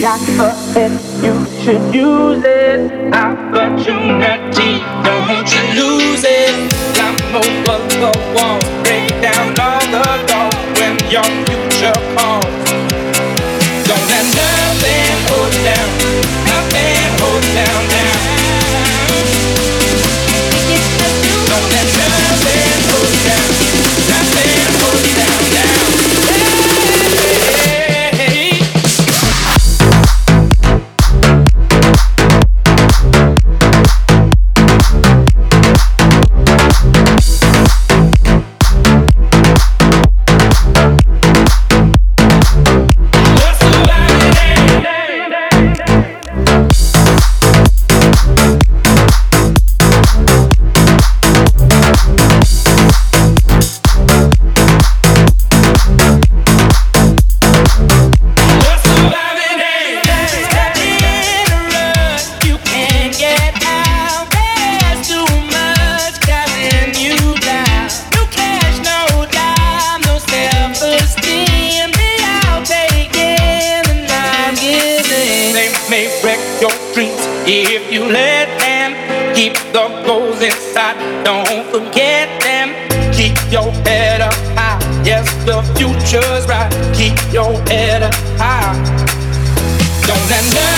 got a head, you should use it. Opportunity, don't you lose it. Climb over the wall, Wreck your dreams if you let them keep the goals inside, don't forget them. Keep your head up high. Yes, the future's right. Keep your head up high. Don't let